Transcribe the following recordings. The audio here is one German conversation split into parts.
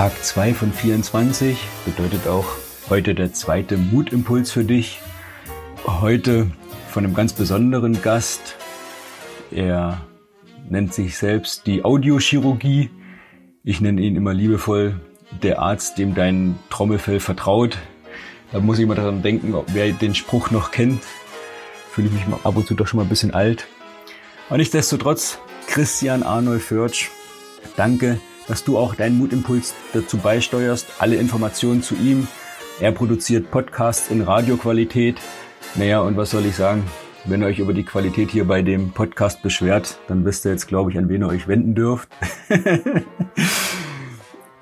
Tag 2 von 24 bedeutet auch heute der zweite Mutimpuls für dich. Heute von einem ganz besonderen Gast. Er nennt sich selbst die Audiochirurgie. Ich nenne ihn immer liebevoll der Arzt, dem dein Trommelfell vertraut. Da muss ich mal daran denken, wer den Spruch noch kennt. Fühle ich mich mal ab und zu doch schon mal ein bisschen alt. Aber nichtsdestotrotz, Christian Arnold Förtsch, danke, dass du auch deinen Mutimpuls dazu beisteuerst. Alle Informationen zu ihm. Er produziert Podcasts in Radioqualität. Naja, und was soll ich sagen? Wenn ihr euch über die Qualität hier bei dem Podcast beschwert, dann wisst ihr jetzt, glaube ich, an wen ihr euch wenden dürft.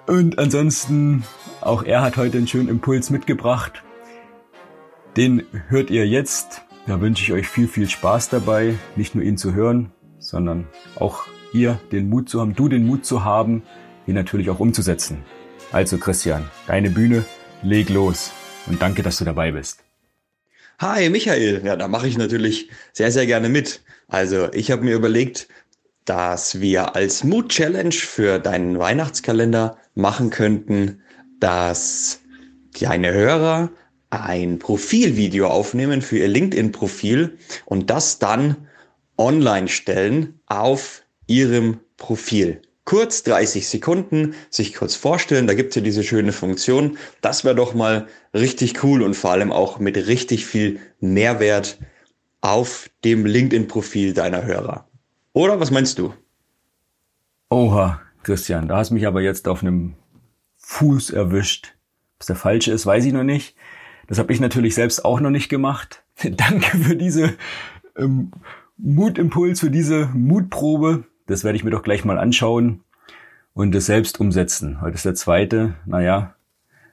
und ansonsten, auch er hat heute einen schönen Impuls mitgebracht. Den hört ihr jetzt. Da wünsche ich euch viel, viel Spaß dabei, nicht nur ihn zu hören, sondern auch ihr den Mut zu haben, du den Mut zu haben, ihn natürlich auch umzusetzen. Also Christian, deine Bühne, leg los und danke, dass du dabei bist. Hi Michael, ja, da mache ich natürlich sehr, sehr gerne mit. Also ich habe mir überlegt, dass wir als Mood-Challenge für deinen Weihnachtskalender machen könnten, dass deine Hörer ein Profilvideo aufnehmen für ihr LinkedIn-Profil und das dann online stellen auf ihrem Profil kurz 30 Sekunden sich kurz vorstellen. Da gibt's ja diese schöne Funktion. Das wäre doch mal richtig cool und vor allem auch mit richtig viel Mehrwert auf dem LinkedIn-Profil deiner Hörer. Oder was meinst du? Oha, Christian, da hast mich aber jetzt auf einem Fuß erwischt. Was der falsche ist, weiß ich noch nicht. Das habe ich natürlich selbst auch noch nicht gemacht. Danke für diese ähm, Mutimpuls, für diese Mutprobe. Das werde ich mir doch gleich mal anschauen und es selbst umsetzen. Heute ist der zweite. Naja,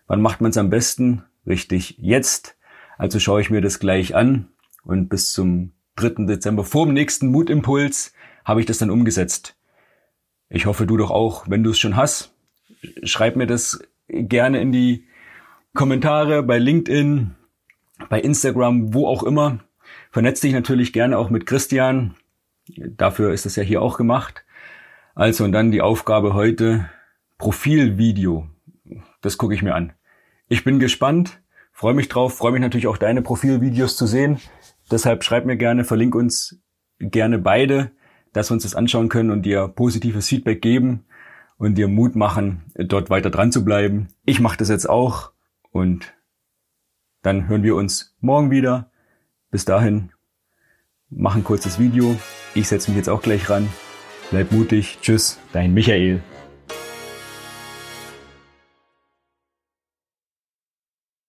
wann macht man es am besten? Richtig, jetzt. Also schaue ich mir das gleich an und bis zum 3. Dezember vor dem nächsten Mutimpuls habe ich das dann umgesetzt. Ich hoffe, du doch auch, wenn du es schon hast. Schreib mir das gerne in die Kommentare bei LinkedIn, bei Instagram, wo auch immer. Vernetz dich natürlich gerne auch mit Christian. Dafür ist es ja hier auch gemacht. Also und dann die Aufgabe heute, Profilvideo. Das gucke ich mir an. Ich bin gespannt, freue mich drauf, freue mich natürlich auch deine Profilvideos zu sehen. Deshalb schreib mir gerne, verlink uns gerne beide, dass wir uns das anschauen können und dir positives Feedback geben und dir Mut machen, dort weiter dran zu bleiben. Ich mache das jetzt auch und dann hören wir uns morgen wieder. Bis dahin, mach ein kurzes Video. Ich setze mich jetzt auch gleich ran. Bleib mutig. Tschüss, dein Michael.